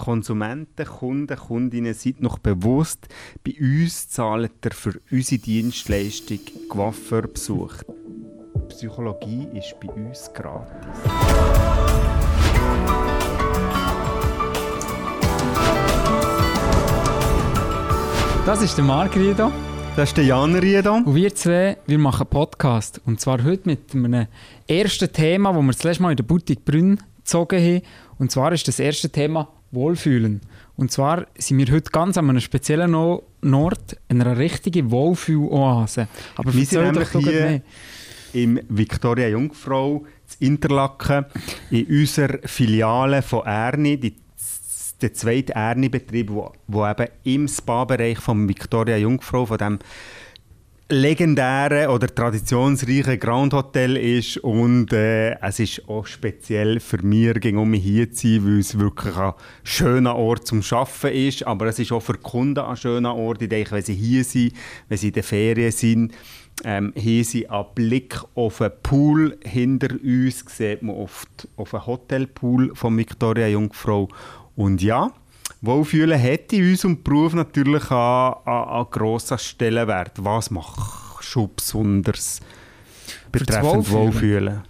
Konsumenten, Kunden, Kundinnen, seid noch bewusst, bei uns zahlt ihr für unsere Dienstleistung Coiffeurbesuch. Psychologie ist bei uns gratis. Das ist der Marc Riedo. Das ist der Jan Riedo. Und wir zwei, wir machen Podcast. Und zwar heute mit einem ersten Thema, das wir das letzte Mal in der Boutique Brünn gezogen haben. Und zwar ist das erste Thema Wohlfühlen. Und zwar sind wir heute ganz an einem speziellen Ort, in einer richtigen Wohlfühl-Oase. Aber wir sind nämlich hier mehr. im Victoria Jungfrau in Interlaken in unserer Filiale von Erni, die der zweite Erni-Betrieb, wo, wo eben im Spa-Bereich von Victoria Jungfrau, von dem legendären oder traditionsreichen Grand Hotel ist und äh, es ist auch speziell für mich, um hier zu sein, weil es wirklich ein schöner Ort zum Arbeiten ist, aber es ist auch für die Kunden ein schöner Ort. Ich denke, wenn sie hier sind, wenn sie in den Ferien sind, ähm, hier sind ein Blick auf einen Pool hinter uns, sieht man oft auf einen Hotelpool von Victoria Jungfrau und ja, Wohlfühlen hat in unserem Beruf natürlich einen, einen grossen Stellenwert. Was machst du besonders betreffend Wohlfühlen?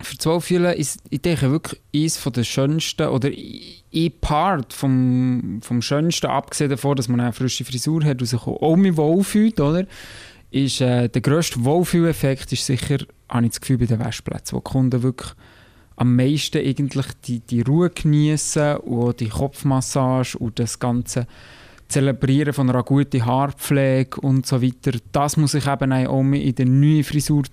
Für das Wohlfühlen ist, ich denke, wirklich eines der schönsten oder ein Part vom, vom schönsten, abgesehen davon, dass man eine frische Frisur hat sich auch mit wohlfühlt, oder? Ist, äh, der grösste Wohlfühleffekt ist sicher, habe ich das Gefühl, bei den Wäschplätzen, wo die Kunden wirklich am meisten eigentlich die, die Ruhe genießen und die Kopfmassage und das ganze Zelebrieren von einer guten Haarpflege und so weiter. Das muss ich eben auch in der neuen Frisur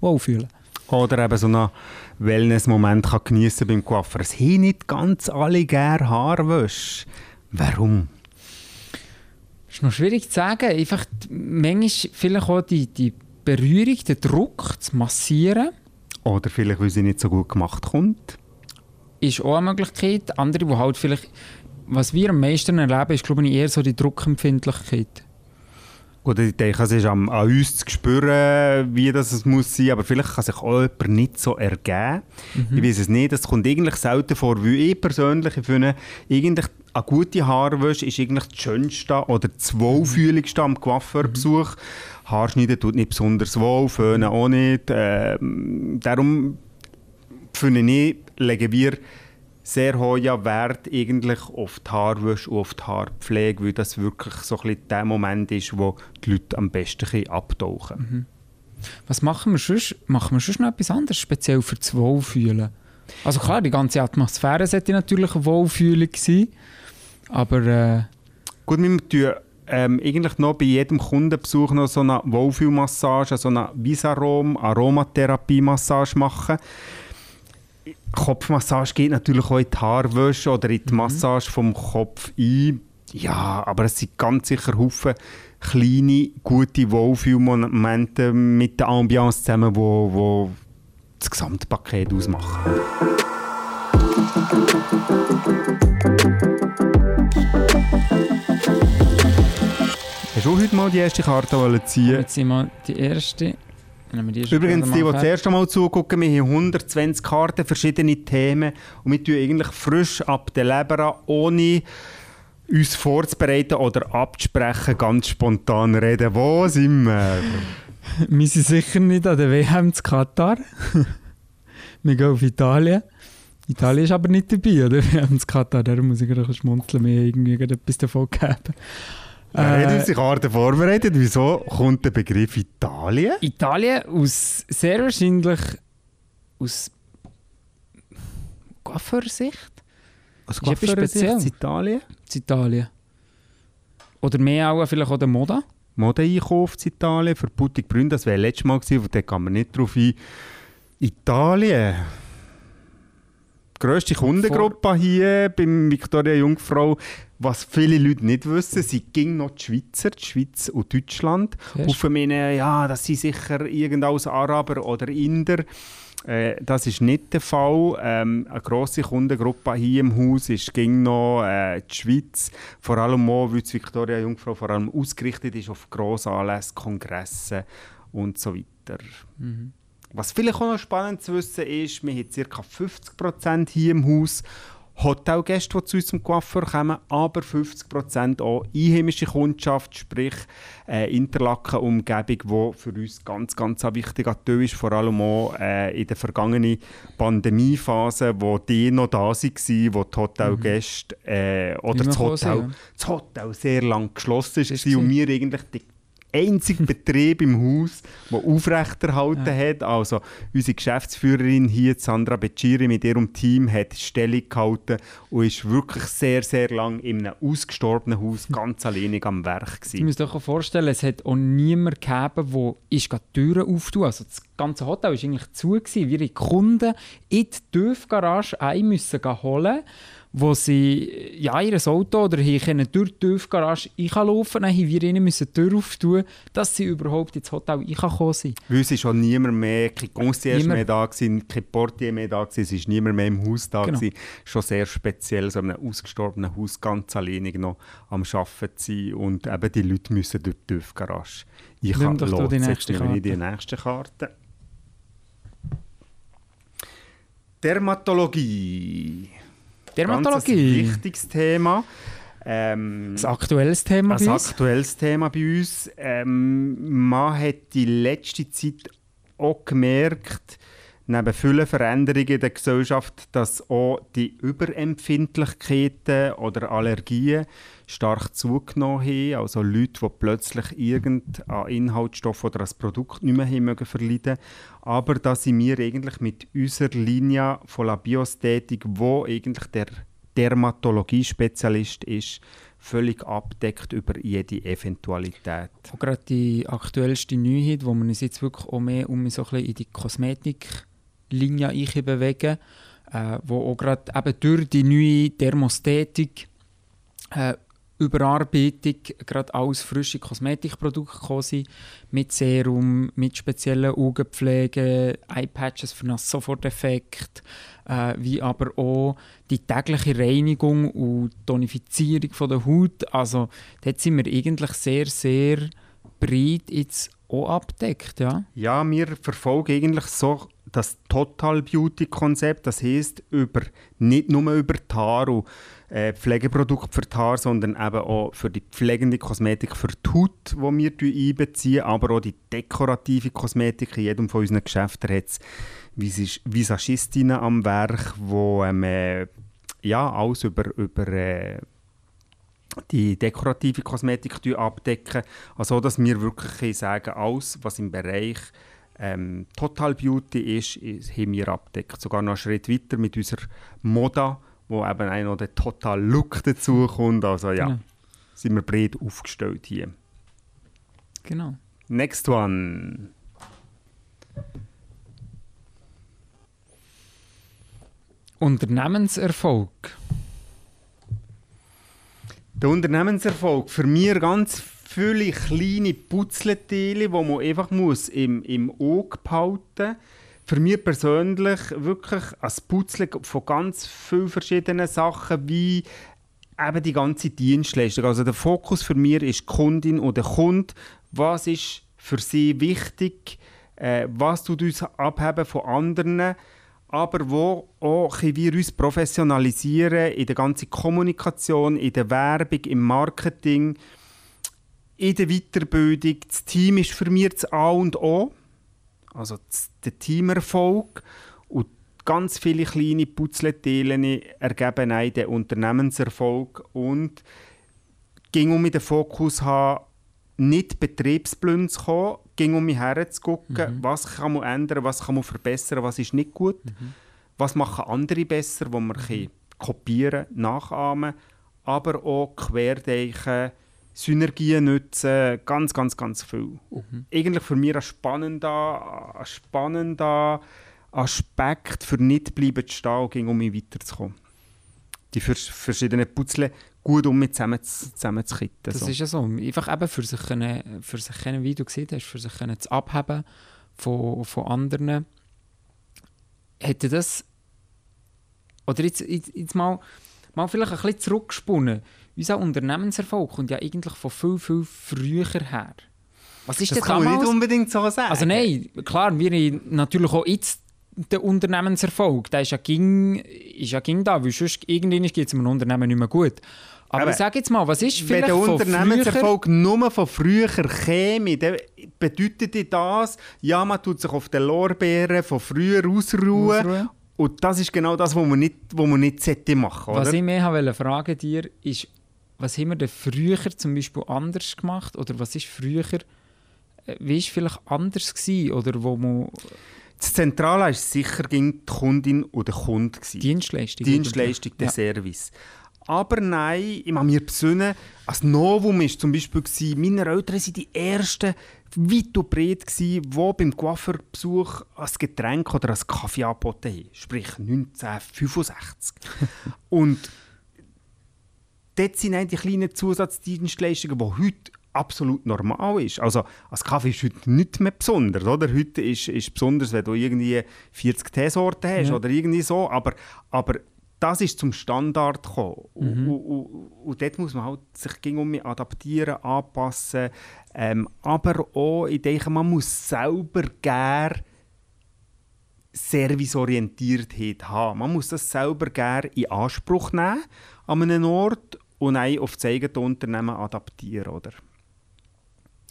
wohlfühlen. Oder eben so einen Wellness-Moment geniessen beim Coiffeur. Es haben nicht ganz alle gerne Haarwäsche. Warum? Das ist noch schwierig zu sagen. Einfach manchmal vielleicht auch die, die Berührung, der Druck zu massieren oder vielleicht, weil sie nicht so gut gemacht kommt. Ist auch eine Möglichkeit. Andere, die halt vielleicht... Was wir am meisten erleben, ist glaube ich eher so die Druckempfindlichkeit. Oder ich denke, es ist an, an uns zu spüren, wie das es muss sein, aber vielleicht kann sich auch jemand nicht so ergeben. Mhm. Ich weiß es nicht, das kommt eigentlich selten vor, weil ich persönlich finde, eigentlich eine gute Haarwäsche ist eigentlich das Schönste oder das Wohlfühligste am Coiffeurbesuch. Mhm. Haarschneiden tut nicht besonders wohl, Föhnen auch nicht. Äh, darum finde ich, legen wir sehr hohen Wert eigentlich auf die Haarwäsche und auf die Haarpflege, weil das wirklich so ein der Moment ist, wo die Leute am besten abtauchen. Mhm. Was machen wir sonst? Machen wir sonst noch etwas anderes, speziell für das Wohlfühlen? Also klar, die ganze Atmosphäre sollte natürlich eine Wohlfühlung sein, aber... Äh Gut, wir tun ähm, eigentlich noch bei jedem Kundenbesuch noch so eine Wohlfühlmassage, so eine Visarom, Aromatherapie-Massage machen. Kopfmassage geht natürlich auch in die Haarwäsche oder in die mhm. Massage vom Kopf ein. Ja, aber es sind ganz sicher Haufen kleine, gute Wohlfühlmomente mit der Ambiance zusammen, die wo, wo das Gesamtpaket ausmachen. Du heute mal die erste Karte ziehen? Jetzt sind wir die erste. Die erste Übrigens, die, die das erste Mal zugucken, wir haben 120 Karten, verschiedene Themen und wir tun eigentlich frisch ab der Leber ohne uns vorzubereiten oder abzusprechen, ganz spontan reden. Wo sind wir? wir sind sicher nicht an der WM zu Katar. wir gehen auf Italien. Italien ist aber nicht dabei, oder? Wir haben Katar, da muss ich gerade schmunzeln, wir irgendwie etwas davon geben. Er hat unsere Karte vorbereitet. Wieso kommt der Begriff Italien? Italien aus sehr wahrscheinlich aus Coiffeursicht. Aus Coiffeursicht Italien? Italien. Oder mehr auch vielleicht auch der Mode. Mode-Einkauf in Italien für Boutique Brünn, das wäre letztes Mal gewesen, da kann man nicht drauf ein. Italien. Die grösste Kundengruppe hier beim Victoria Jungfrau was viele Leute nicht wissen, sie ging noch die Schweizer, die Schweiz und Deutschland. Auf meine, ja, das sind sicher irgendwas Araber oder Inder. Äh, das ist nicht der Fall. Ähm, eine grosse Kundengruppe hier im Haus ist ging noch äh, die Schweiz, vor allem auch, weil die Victoria Jungfrau vor allem ausgerichtet ist auf Grossanlässe, Kongresse und so weiter. Mhm. Was vielleicht auch noch spannend zu wissen ist, wir haben ca. 50% hier im Haus Hotelgäste, die zu uns zum Coiffeur kommen, aber 50% auch einheimische Kundschaft, sprich äh, Interlaken-Umgebung, die für uns ganz, ganz ein wichtiger Teil ist, vor allem auch äh, in der vergangenen Pandemiephase, wo die noch da waren, wo die Hotelgäste äh, oder das Hotel, das Hotel sehr lang geschlossen war und wir eigentlich die einzige Betrieb im Haus, der aufrechterhalten ja. hat. Also unsere Geschäftsführerin hier, Sandra Beciri, mit ihrem Team hat Stellung gehalten und ist wirklich sehr, sehr lang in einem ausgestorbenen Haus ganz alleinig am Werk gewesen. Du musst dir vorstellen, es hat auch niemand gegeben, der die Türen auftun. Also das ganze Hotel war eigentlich zu. Gewesen. Wir Kunden in die TÜV-Garage ein müssen holen wo sie ja, ihr Auto oder hier können durch die TÜV-Garage laufen dann mussten wir ihnen die Tür auftun, dass sie überhaupt ins Hotel reinkommen sind. Weil es schon niemand mehr, kein Concierge mehr da gewesen, kein Portier mehr da gewesen, es ist niemand mehr im Haus da genau. gewesen. Schon sehr speziell, so in einem ausgestorbenen Haus ganz alleinig noch am Arbeiten zu sein und eben die Leute müssen durch die TÜV-Garage. Ich kann doch die nächste Karte. die nächste Karte. Dermatologie. Dermatologie. Ganz ein wichtiges Thema. Ähm, ein aktuelles Thema bei uns? Aktuelles Thema bei uns. Ähm, man hat die letzte Zeit auch gemerkt, neben vielen Veränderungen in der Gesellschaft, dass auch die Überempfindlichkeiten oder Allergien stark zugenommen haben. Also Leute, die plötzlich irgendein Inhaltsstoff oder ein Produkt nicht mehr haben verleiden Aber da sind wir eigentlich mit unserer Linie von La Biosthetik, wo eigentlich der Dermatologie-Spezialist ist, völlig abdeckt über jede Eventualität. Auch gerade die aktuellste Neuheit, wo man uns jetzt wirklich auch mehr um so in die Kosmetiklinie bewegen, äh, wo auch gerade eben durch die neue Thermostätik äh, Überarbeitung gerade alles frische Kosmetikprodukte gekommen mit Serum, mit speziellen Augenpflege, Eyepatches für einen Soforteffekt, äh, wie aber auch die tägliche Reinigung und Tonifizierung von der Haut. Also dort sind wir eigentlich sehr, sehr breit jetzt auch abdeckt, ja? Ja, wir verfolgen eigentlich so das Total Beauty Konzept, das heißt über nicht nur über Haare äh, Pflegeprodukte für die Haare, sondern eben auch für die pflegende Kosmetik für die Haut, die wir einbeziehen, aber auch die dekorative Kosmetik. In jedem von unseren Geschäften hat es Visagistinnen am Werk, die ähm, äh, ja, alles über, über äh, die dekorative Kosmetik abdecken. Also, dass wir wirklich sagen, alles, was im Bereich ähm, Total Beauty ist, ist, haben wir abdeckt. Sogar noch einen Schritt weiter mit unserer Moda wo eben auch noch der Total Look dazu kommt. Also ja, genau. sind wir breit aufgestellt hier. Genau. Next one. Unternehmenserfolg. Der Unternehmenserfolg für mich ganz viele kleine Putzleteile, die man einfach muss im, im Auge behalten muss für mich persönlich wirklich ein Putzle von ganz vielen verschiedenen Sachen, wie eben die ganze Dienstleistung. Also der Fokus für mich ist die Kundin oder der Kunde. Was ist für sie wichtig? Äh, was tut uns abheben von anderen? aber wo auch wir uns professionalisieren in der ganzen Kommunikation, in der Werbung, im Marketing, in der Weiterbildung. Das Team ist für mich das A und O also der Teamerfolg und ganz viele kleine Putzleteile ergeben einen den Unternehmenserfolg und ging um den Fokus haben, nicht betriebsblind zu kommen, ging um mich herzugucken, mhm. was kann man ändern, was kann man verbessern, was ist nicht gut, mhm. was machen andere besser, wo man mhm. kopieren, nachahmen, aber auch querdenken, Synergien nutzen, ganz, ganz, ganz viel. Mhm. Eigentlich für mich ein spannender, ein spannender Aspekt für nicht bleiben zu stehen, um mich weiterzukommen. Die verschiedenen Puzzle gut um mich zusammen, zusammenzukitten. Das so. ist ja so. Einfach eben für sich, können, für sich können, wie du gesehen hast, für sich können zu abheben von, von anderen. Hätte das... Oder jetzt, jetzt, jetzt mal, mal vielleicht ein bisschen zurückgesponnen unser Unternehmenserfolg kommt ja eigentlich von viel, viel früher her. Was ist das kann man nicht unbedingt so sagen. Also nein, klar, wir haben natürlich auch jetzt der Unternehmenserfolg, der ist ja ging, ist ja ging da, weil sonst irgendwann geht es einem Unternehmen nicht mehr gut. Aber, Aber sag jetzt mal, was ist vielleicht Wenn der Unternehmenserfolg nur von früher käme, dann bedeutet das, ja, man tut sich auf den Lorbeeren von früher ausruhen. ausruhen. Und das ist genau das, was man nicht, was man nicht machen sollte. Was ich mehr wollte fragen dir, ist, was haben wir denn früher zum Beispiel anders gemacht? Oder was ist früher, äh, wie ist vielleicht anders gewesen? Oder wo man das Zentrale war sicher die Kundin oder der Kunde. Dienstleistung. Dienstleistung, der ja. Service. Aber nein, ich habe mir besinnen, als Novum war zum Beispiel, gewesen, meine Eltern waren die ersten weit und breit, die beim Coiffeurbesuch ein Getränk oder ein Kaffee angeboten haben. Sprich 1965. und dort sind die kleinen Zusatzdienstleistungen, die heute absolut normal ist. Also, als Kaffee ist heute nicht mehr besonders, oder? Heute ist es besonders, wenn du irgendwie 40 Teesorten hast ja. oder irgendwie so, aber, aber das ist zum Standard gekommen. Mhm. Und, und, und, und, dort muss man halt sich gegen adaptieren, anpassen. Ähm, aber auch, ich denke, man muss selber gerne Serviceorientiertheit haben. Man muss das selber gerne in Anspruch nehmen an einem Ort und auch auf das eigene Unternehmen adaptieren, oder?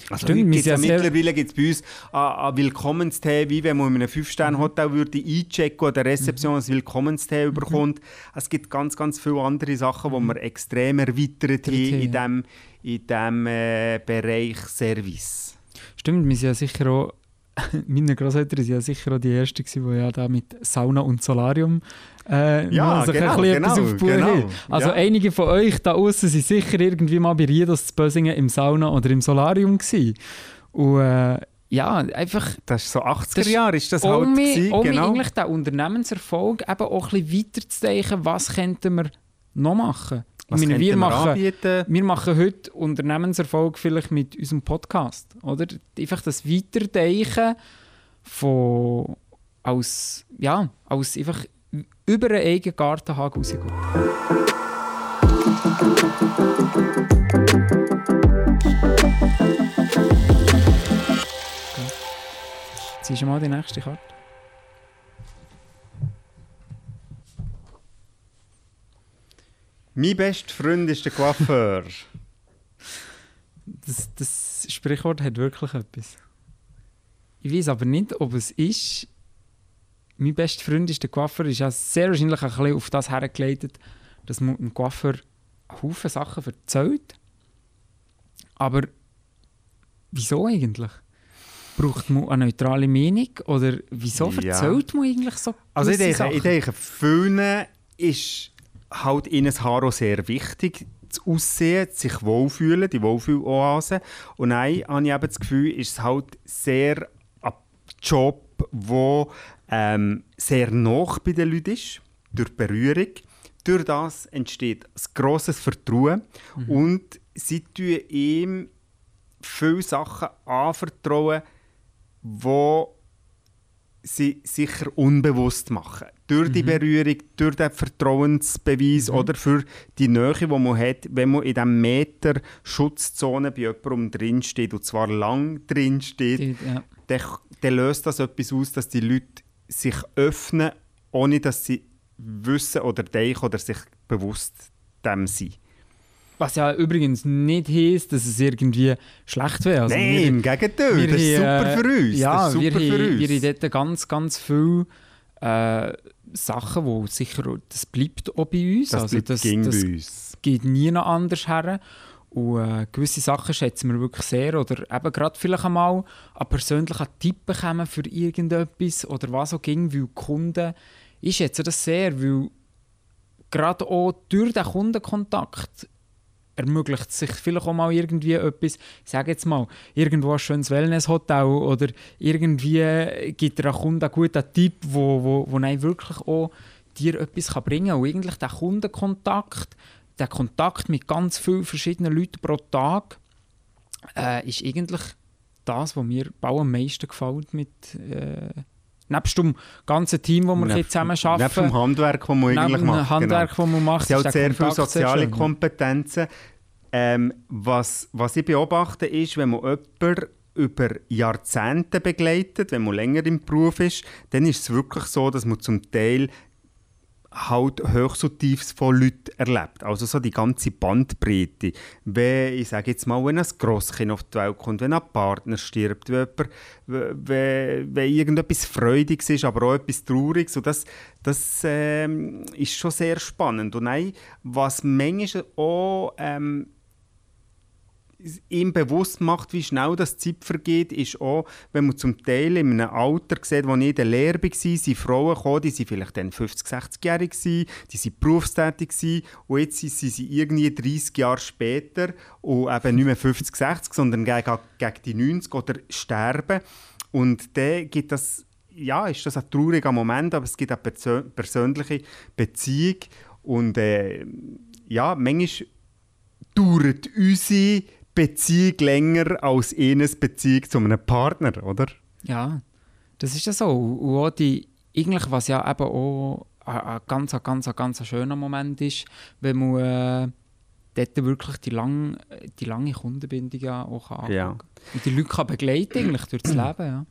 Also Stimmt, gibt's ja mittlerweile gibt es bei uns ein Willkommenstee, wie wenn man in einem 5-Sterne-Hotel würde einchecken oder Rezeption mhm. ein Willkommenstee mhm. bekommt. Es gibt ganz, ganz viele andere Sachen, die man extrem erweitert hier in diesem in dem, äh, Bereich Service. Stimmt, wir sind ja sicher auch meine Großeltern waren ja sicher auch die Ersten, die ja da mit Sauna und Solarium äh, ja, sich genau, ein genau, auf die genau, haben. Also ja. einige von euch da außen sind sicher irgendwie mal bei Riedos zu Bösingen im Sauna oder im Solarium gewesen. Und äh, ja, einfach... Das ist so 80er Jahre, ist das halt um gewesen, um genau. eigentlich den Unternehmenserfolg eben auch ein bisschen weiterzudenken, was könnten wir noch machen was meine, wir, machen, wir machen heute Unternehmenserfolg vielleicht mit unserem Podcast. Oder? Einfach das Weiterdenken von aus, ja, aus einfach über einen eigenen Gartenhag rausgehen. Ziehst du mal die nächste Karte? Mein bester Freund ist der Coiffeur. das, das Sprichwort hat wirklich etwas. Ich weiß aber nicht, ob es ist. Mein bester Freund ist der Coiffeur, ist ja sehr wahrscheinlich ein bisschen auf das hergeleitet, dass man dem Coiffeur Haufen Sachen erzählt. Aber wieso eigentlich? Braucht man eine neutrale Meinung? Oder wieso ja. erzählt man eigentlich so Also ich denke, ich denke, vielen ist halt in ein Haro sehr wichtig, das Aussehen, sich wohlfühlen, die Wohlfühloase. Und nein, habe ich eben das Gefühl, ist es halt sehr ein Job, der ähm, sehr nah bei den Leuten ist, durch Berührung. Durch das entsteht ein grosses Vertrauen mhm. und sie tun ihm viele Sachen anvertrauen, die sie sicher unbewusst machen. Durch die mhm. Berührung, durch den Vertrauensbeweis mhm. oder für die Nähe, die man hat, wenn man in diesem Meter Schutzzone bei jemandem drinsteht, und zwar lang drinsteht, ja. dann, dann löst das etwas aus, dass die Leute sich öffnen, ohne dass sie wissen oder denken oder sich bewusst dem sind. Was ja übrigens nicht heisst, dass es irgendwie schlecht wäre. Also Nein, wir, im Gegenteil. Wir das ist super für uns. Ja, wir, für uns. wir haben dort ganz, ganz viele äh, Sachen, wo sicher, das bleibt auch bei uns. Das also bleibt das, das bei uns. geht nie noch anders her. Und äh, gewisse Sachen schätzen wir wirklich sehr. Oder eben gerade vielleicht einmal einen persönlichen Tipp bekommen für irgendetwas oder was auch ging, weil Kunden, ich schätze das sehr, weil gerade auch durch den Kundenkontakt ermöglicht sich vielleicht auch mal irgendwie etwas, ich sage jetzt mal, irgendwo ein schönes Wellnesshotel oder irgendwie gibt der Kunde einen guten Tipp, wo, wo, wo einem wirklich auch dir etwas kann bringen kann. Und eigentlich der Kundenkontakt, der Kontakt mit ganz vielen verschiedenen Leuten pro Tag, äh, ist eigentlich das, was mir am meisten gefällt mit äh, Nebst dem ganzen Team, das wir Neb, zusammen arbeiten. Neben dem Handwerk, das man eigentlich macht. Dem Handwerk, genau. das man macht. Es sind sehr viele soziale Kompetenzen. Ähm, was, was ich beobachte, ist, wenn man jemanden über Jahrzehnte begleitet, wenn man länger im Beruf ist, dann ist es wirklich so, dass man zum Teil halt Höchst und Tiefs von Leuten erlebt. Also so die ganze Bandbreite. Wenn, ich sage jetzt mal, wenn ein Grosskind auf die Welt kommt, wenn ein Partner stirbt, wenn, jemand, wenn, wenn irgendetwas Freudiges ist, aber auch etwas Trauriges. Und das, das ähm, ist schon sehr spannend. Und nein, was manchmal auch ähm, ihm bewusst macht, wie schnell das Zeit vergeht, ist auch, wenn man zum Teil in einem Alter sieht, wo ich in der Lehre war, sind Frauen gekommen, die sind vielleicht dann 50, 60-jährig die sind berufstätig gewesen, und jetzt sind sie irgendwie 30 Jahre später und eben nicht mehr 50, 60, sondern gegen, gegen die 90 oder sterben. Und dann gibt das, ja, ist das ein trauriger Moment, aber es gibt eine persö persönliche Beziehung und äh, ja, manchmal dauert unsere Beziehung länger als eines Beziehung zu einem Partner, oder? Ja, das ist ja so. Und auch die, eigentlich, was ja eben auch ein ganz, ganz, ganz schöner Moment ist, wenn man äh, dort wirklich die, lang, die lange Kundenbindung ja auch kann ja. Und die Leute kann begleiten eigentlich durch das Leben, ja.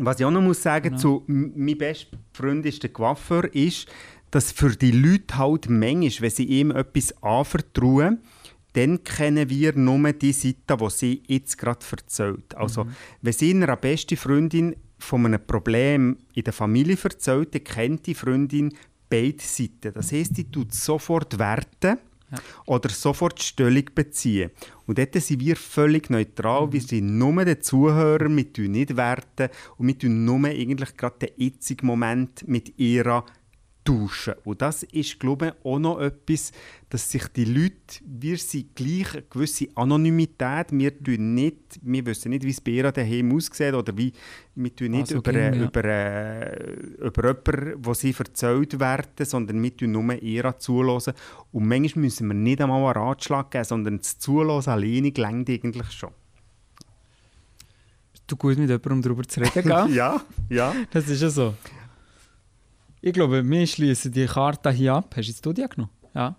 Was ich auch noch muss sagen, genau. zu mein bester Freund ist der Coiffeur, ist, dass für die Leute halt manchmal, wenn sie ihm etwas anvertrauen, dann kennen wir nur die Seite, die sie jetzt gerade erzählt. Also, mhm. wenn sie einer besten Freundin von einem Problem in der Familie erzählt, dann kennt die Freundin beide Seiten. Das heisst, die tut sofort werten ja. oder sofort Stellung beziehen. Und dort sind wir völlig neutral. Mhm. Wir sind nur der Zuhörer, wir tun nicht werten und wir tun nur eigentlich gerade den jetzigen Moment mit ihrer tauschen. Und das ist, glaube ich, auch noch etwas, dass sich die Leute, wir sind gleich eine gewisse Anonymität, wir, tun nicht, wir wissen nicht, wie es bei ihr daheim aussieht oder wie, wir tun nicht also über, ging, ja. über, äh, über jemanden, der sie erzählt werden, sondern wir tun nur ihr zulassen. Und manchmal müssen wir nicht einmal einen Ratschlag geben, sondern das Zulassen alleine gelangt eigentlich schon. Du gut mit jemandem darüber zu reden, gell? ja, ja. Das ist ja so. Ich glaube, wir schließen die Karte hier ab. Hast du jetzt die genommen? Ja.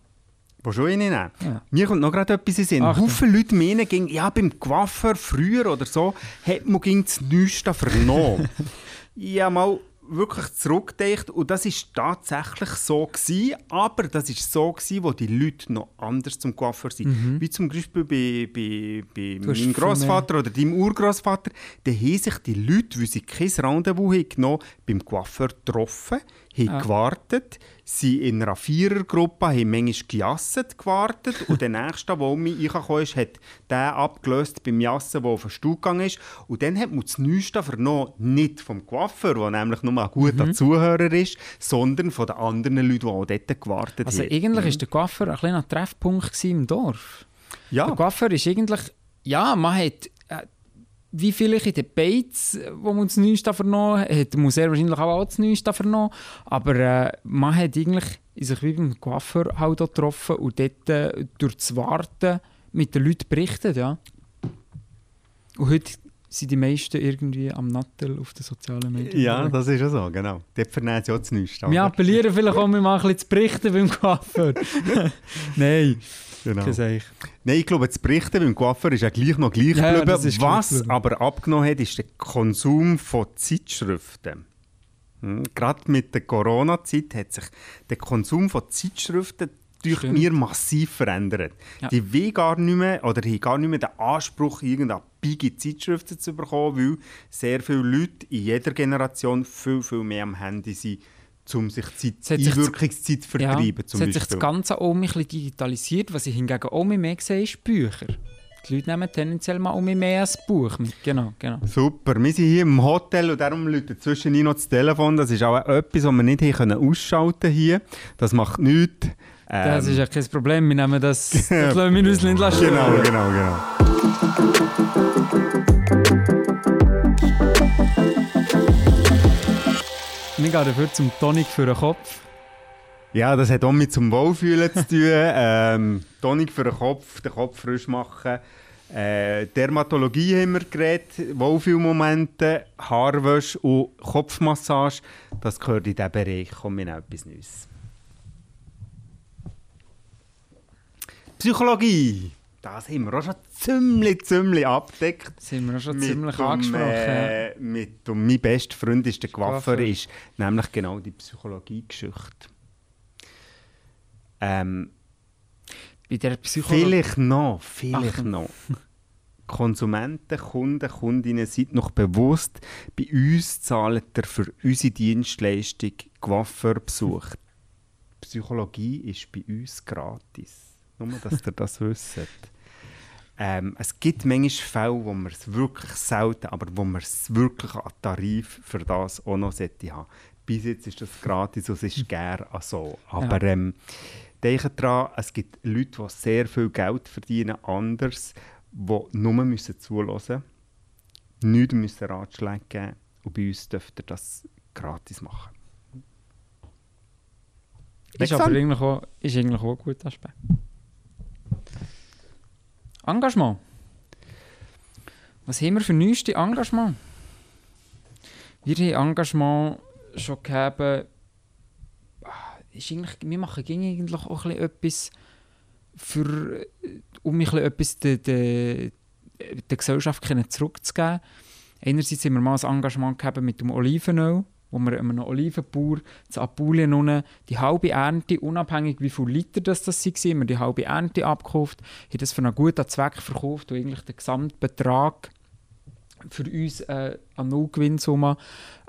Wo schon eine nehmen? Ja. Mir kommt noch gerade etwas in Sinn. Viele Leute meinen, ja, beim Coiffeur früher oder so, hat man das Neueste vernommen. ja, mal wirklich zurückgedacht und das ist tatsächlich so gewesen, aber das ist so gewesen, wo die Leute noch anders zum Coiffeur sind. Mhm. Wie zum Beispiel bei, bei, bei meinem Großvater oder deinem Urgroßvater, da haben sich die Leute, weil sie kein Rendezvous haben genommen, beim Coiffeur getroffen, haben ja. gewartet, sind in einer Vierergruppe, haben manchmal gejasset gewartet und der Nächste, der um mich reingekommen ist, hat den abgelöst beim Jassen, der auf den Stuhl gegangen ist. Und dann hat man das Neueste vernommen, nicht vom Coiffeur, der nämlich nur ein guter mhm. Zuhörer ist, sondern von den anderen Leuten, die auch dort gewartet also haben. Also eigentlich war mhm. der Coiffeur ein kleiner Treffpunkt im Dorf. Ja. Der Coiffeur ist eigentlich, ja, man hat wie vielleicht in den Bates, wo man das Neueste vernommen hat, hat man sehr wahrscheinlich auch das Neueste vernommen. Aber äh, man hat eigentlich sich wie beim Coiffeur halt getroffen und dort äh, durch das Warten mit den Leuten berichtet. Ja. Und heute sind die meisten irgendwie am Nattel auf den sozialen Medien. Ja, das ist ja so, genau. Dort vernehmen sie auch das Neueste. Wir appellieren vielleicht auch mal ein bisschen zu berichten beim Coiffeur. Nein. Genau. Nein, ich glaube, das Berichten beim Coiffeur ist ja gleich noch gleich ja, geblieben. Was gleich aber abgenommen hat, ist der Konsum von Zeitschriften. Hm? Gerade mit der Corona-Zeit hat sich der Konsum von Zeitschriften durch mir massiv verändert. Ja. Die will gar nicht mehr, oder haben gar nicht mehr den Anspruch, irgendeine bige Zeitschriften zu bekommen, weil sehr viele Leute in jeder Generation viel, viel mehr am Handy sind um sich Zeit, Einwirkungszeit zu vertreiben. Ja, es hat sich das Ganze auch ein bisschen digitalisiert. Was ich hingegen auch mehr sehe, ist Bücher. Die Leute nehmen tendenziell mal um mehr als Buch mit. Genau, genau. Super. Wir sind hier im Hotel und darum läutet zwischendurch noch das Telefon. Das ist auch etwas, was wir nicht hier ausschalten hier. Das macht nichts. Ähm, das ist ja kein Problem. Wir nehmen das, das lassen wir uns nicht lassen. Genau, genau, genau. Wir gehen dafür zum Tonic für den Kopf. Ja, das hat auch mit zum Wohlfühlen zu tun. ähm, Tonic für den Kopf, den Kopf frisch machen. Äh, Dermatologie haben wir geredet, Wohlfühlmomente, Haarwäsche und Kopfmassage. Das gehört in diesen Bereich. Wir noch etwas Neues. Psychologie. Das haben wir auch schon ziemlich, ziemlich abgedeckt. Das haben wir auch schon mit ziemlich um, angesprochen. Äh, mit um, mein bester Freund ist der Coiffeur, ist nämlich genau die Psychologie-Geschichte. Ähm, Bei der Psychologie. vielleicht noch, vielleicht Ach. noch. Konsumenten, Kunden, Kundinnen sind noch bewusst, bei uns zahlt ihr für unsere Dienstleistung Coiffeurbesuch. Psychologie ist bei uns gratis. Nur, dass ihr das wisst. Ähm, es gibt manchmal Fälle, wo man es wirklich selten, aber wo man es wirklich an Tarif für das auch noch haben. Bis jetzt ist das gratis und es ist auch so. Aber ähm, denkt daran, es gibt Leute, die sehr viel Geld verdienen, anders, die nur müssen zuhören müssen, nichts müssen Ratschläge geben und bei uns dürft ihr das gratis machen. Ist aber eigentlich auch, ist eigentlich auch ein guter Aspekt. Engagement. Was haben wir für neueste Engagement? Wir haben Engagement schon gegeben. Ah, Ist eigentlich, wir machen eigentlich auch ein etwas für, äh, um ein etwas der, der, der Gesellschaft zurückzugeben. Einerseits haben wir mal ein Engagement gehabt mit dem Olivenöl, wo wir einem Olivenbauer zu Apulien unten die halbe Ernte, unabhängig wie viele Liter das, das waren, haben wir die halbe Ernte abgekauft, haben das für einen guten Zweck verkauft und eigentlich den Gesamtbetrag für uns äh, an Nullgewinnsumme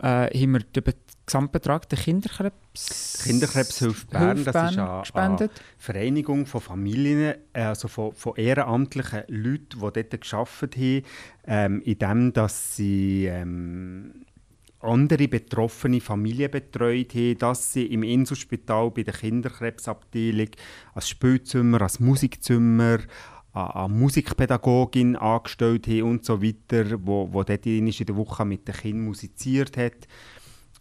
äh, haben wir den Be Gesamtbetrag der Kinderkrebs Kinderkrebshilfe Bern, Hilfe das ist Bern eine, eine gespendet. Vereinigung von Familien, äh, also von, von ehrenamtlichen Leuten, die dort gearbeitet haben, ähm, indem dass sie ähm, andere betroffene Familien betreut haben, dass sie im Inselspital bei der Kinderkrebsabteilung als Spielzimmer, als Musikzimmer, a Musikpädagogin angestellt haben und so weiter, wo, wo dort in der Woche mit den Kindern musiziert hat.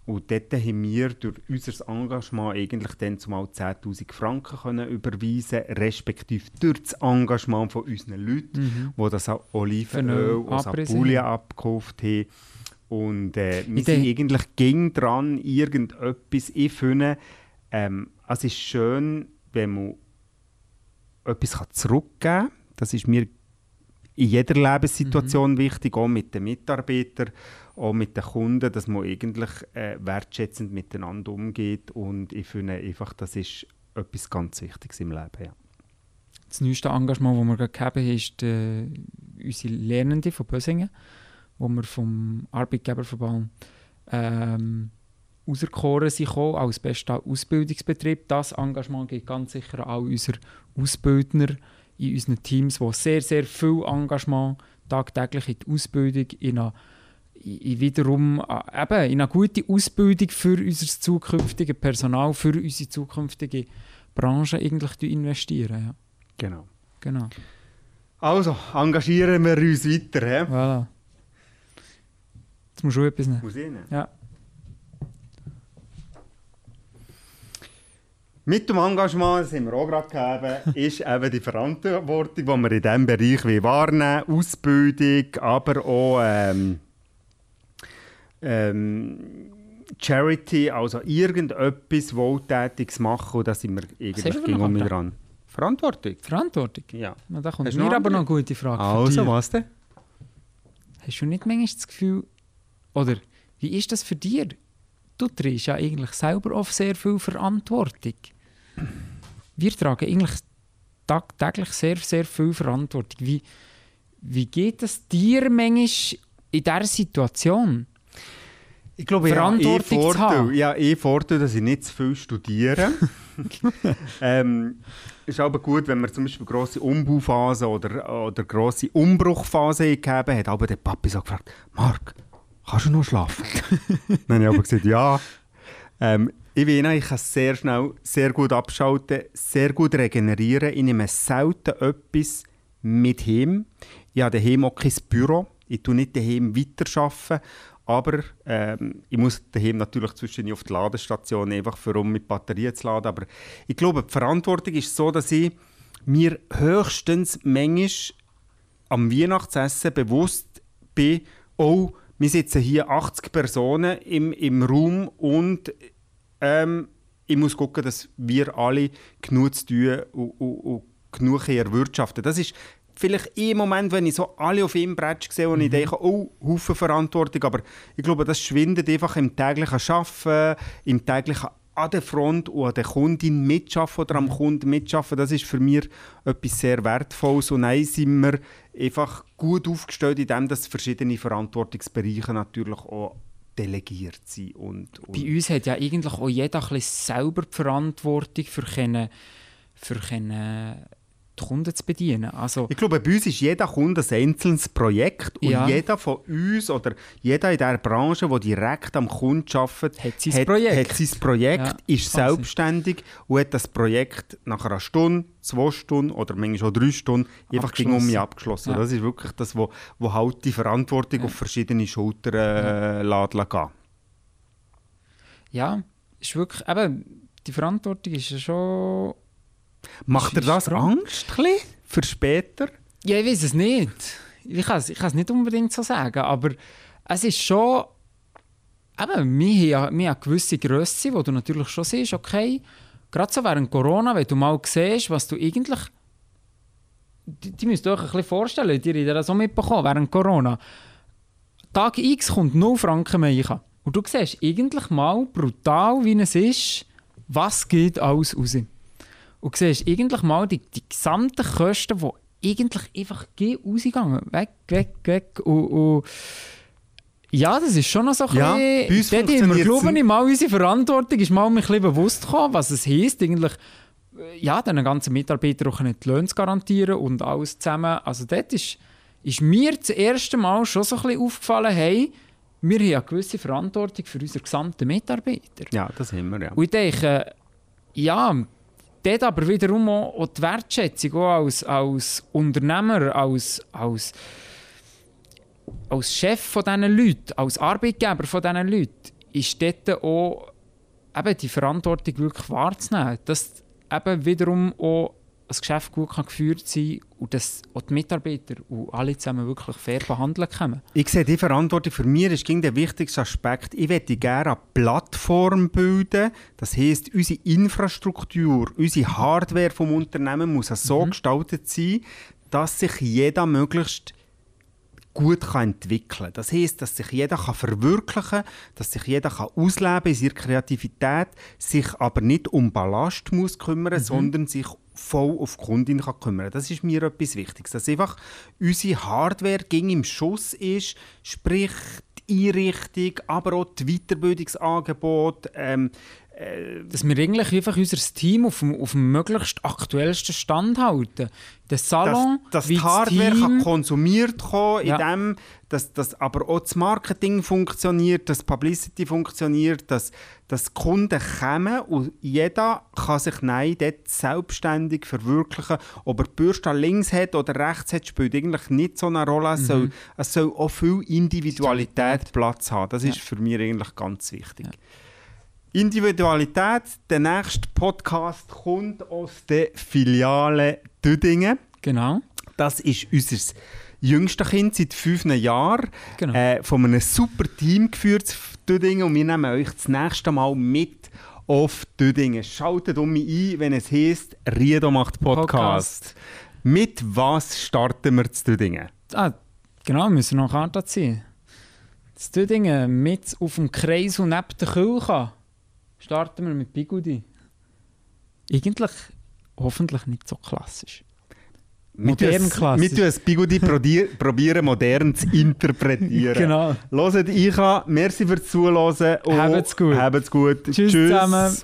Und dort haben wir durch unser Engagement eigentlich dann zumal 10'000 Franken können überweisen respektive durch das Engagement von unseren Leuten, Mhm. die das Olivenöl aus Apulien abgekauft haben. Und äh, wir sind eigentlich ging dran, irgendetwas ich finde, ähm, es ist schön, wenn man etwas kann zurückgeben kann. Das ist mir in jeder Lebenssituation wichtig, auch mit den Mitarbeitern, auch mit den Kunden, dass man eigentlich äh, wertschätzend miteinander umgeht. Und ich finde einfach, das ist etwas ganz Wichtiges im Leben. Ja. Das neueste Engagement, das wir gerade haben, ist äh, unsere Lernende von Bösingen, wo wir vom Arbeitgeberverband ähm, auserkoren sind als bester Ausbildungsbetrieb. Das Engagement geht ganz sicher an all unsere Ausbildner in unseren Teams, die sehr, sehr viel Engagement tagtäglich in die Ausbildung, in eine, in wiederum äh, eben, in eine gute Ausbildung für unser zukünftiges Personal, für unsere zukünftige Branche eigentlich investieren. Ja. Genau. Genau. Also, engagieren wir uns weiter. He? Voilà. Jetzt musst du etwas nehmen. Muss ich nehmen? Ja. Mit dem Engagement, das haben wir auch gerade gegeben, ist eben die Verantwortung, die wir in diesem Bereich wahrnehmen wollen. Ausbildung, aber auch ähm, ähm, Charity, also irgendetwas Wohltätiges machen. Und da sind wir noch um dran. Verantwortung? Verantwortung. Ja. Na, da kommt Hast mir aber noch eine gute Frage. Also, was denn? Hast du nicht manchmal das Gefühl, oder wie ist das für dich? Du trägst ja eigentlich selber auf sehr viel Verantwortung. Wir tragen eigentlich tagtäglich sehr, sehr viel Verantwortung. Wie, wie geht es dir manchmal in dieser Situation? Ich glaube, ich habe eh Verantwortung zu haben. Vorteil, ja, eh Vorteil, dass ich nicht zu viel studiere. ähm, ist aber gut, wenn man zum Beispiel grosse Umbauphase oder, oder grosse Umbruchphase gegeben hat, aber der Papi so gefragt, Marc, kannst du noch schlafen? Dann habe ich aber gesagt, ja. Ähm, ich weiß, ich kann sehr schnell, sehr gut abschalten, sehr gut regenerieren. Ich nehme selten etwas mit heim. Ich habe daheim auch kein Büro. Ich tue nicht daheim weiterarbeiten. Aber ähm, ich muss daheim natürlich zwischendurch auf die Ladestation, einfach für um mit Batterien zu laden. Aber ich glaube, die Verantwortung ist so, dass ich mir höchstens manchmal am Weihnachtsessen bewusst bin, oh, wir sitzen hier 80 Personen im, im Raum und ähm, ich muss gucken, dass wir alle genug zu tun und, und, und genug erwirtschaften. Das ist vielleicht im Moment, wenn ich so alle auf ihm Bretsch sehe und mhm. ich denke, oh, Haufen Verantwortung, aber ich glaube, das schwindet einfach im täglichen Arbeiten, im täglichen an der Front und an der Kundin mitschaffen oder am mhm. Kunden mitschaffen, das ist für mich etwas sehr Wertvolles. Und dann sind wir einfach gut aufgestellt, indem dass verschiedene Verantwortungsbereiche natürlich auch delegiert sind. Und, und Bei uns hat ja eigentlich auch jeder ein selber die Verantwortung für können, für können die Kunden zu bedienen. Also, ich glaube, bei uns ist jeder Kunde ein einzelnes Projekt und ja. jeder von uns oder jeder in dieser Branche, der direkt am Kunden arbeitet, hat sein hat, Projekt, hat sein Projekt ja, ist selbstständig und hat das Projekt nach einer Stunde, zwei Stunden oder manchmal auch drei Stunden einfach gegen um mich abgeschlossen. Ja. Das ist wirklich das, wo, wo halt die Verantwortung auf verschiedene Schultern äh, laden kann. Ja, ist wirklich, eben, die Verantwortung ist ja schon Macht dir das Angst für später? Ja, ich weiß es nicht. Ich kann es, ich kann es nicht unbedingt so sagen, aber es ist schon... Eben, wir haben, eine gewisse Grösse, wo du natürlich schon siehst, okay, gerade so während Corona, wenn du mal siehst, was du eigentlich... Die, die müsst ihr euch ein bisschen vorstellen, die haben das auch mitbekommen, während Corona. Tag X kommt 0 Franken mehr Und du siehst eigentlich mal brutal, wie es ist, was geht alles raus und siehst eigentlich mal die, die gesamten Kosten, die eigentlich einfach rausgegangen weg, weg, weg und, und ja, das ist schon noch so ein ja, bisschen... Dort haben wir, glaube ich, mal unsere Verantwortung ist mal ein bisschen bewusst gekommen, was es heisst, eigentlich äh, ja, den ganzen Mitarbeitern auch nicht die Löhne zu garantieren und alles zusammen. Also dort ist, ist mir das erste Mal schon so ein bisschen aufgefallen, hey, wir haben eine gewisse Verantwortung für unsere gesamten Mitarbeiter. Ja, das haben wir, ja. Und ich denke, ja, dort aber wiederum auch die Wertschätzung auch als, als Unternehmer, als, als, als Chef von diesen Leuten, als Arbeitgeber von diesen Leuten, ist dort auch eben die Verantwortung wirklich wahrzunehmen. Dass eben wiederum auch das Geschäft gut kann geführt sein und dass auch die Mitarbeiter und alle zusammen wirklich fair behandeln können. Ich sehe die Verantwortung für mich ist der wichtigste Aspekt. Ich möchte gerne eine Plattform bilden. Das heisst, unsere Infrastruktur, unsere Hardware vom Unternehmen muss so mhm. gestaltet sein, dass sich jeder möglichst gut kann entwickeln kann. Das heisst, dass sich jeder kann verwirklichen kann, dass sich jeder kann ausleben in seiner Kreativität, sich aber nicht um Ballast muss kümmern, mhm. sondern sich voll auf die Kundin kann kümmern Das ist mir etwas Wichtiges. Dass einfach unsere Hardware ging im Schuss ist, sprich die Einrichtung, aber auch die Weiterbildungsangebote, ähm, äh, dass wir eigentlich einfach unser Team auf dem, auf dem möglichst aktuellsten Stand halten. Der Salon, dass, dass die Hardware Team, kann konsumiert kommen, ja. indem dass, dass aber auch das Marketing funktioniert, dass Publicity funktioniert, dass, dass Kunden kommen und jeder kann sich nein, dort selbstständig verwirklichen. Ob er die Bürste links hat oder rechts hat, spielt eigentlich nicht so eine Rolle. Es, mhm. soll, es soll auch viel Individualität Platz haben. Das ist ja. für mich eigentlich ganz wichtig. Ja. Individualität. Der nächste Podcast kommt aus der Filiale Düdingen. Genau. Das ist unser jüngstes Kind seit fünf Jahren. Genau. Äh, von einem super Team geführt Düdingen und wir nehmen euch das nächste Mal mit auf Düdingen. Schaltet um mich ein, wenn es heisst Riedo macht Podcast. Podcast. Mit was starten wir zu Düdingen? Ah, genau, wir müssen noch Karte ziehen. Das Düdingen mit auf dem Kreis und neben der Küche starten wir mit Bigudi. Eigentlich hoffentlich nicht so klassisch. Modern klassisch. Wir tun Bigudi probieren, modern zu interpretieren. genau. Hört ich an. Merci fürs Zuhören. Habt's gut. Habt's gut. Tschüss, Tschüss. zusammen.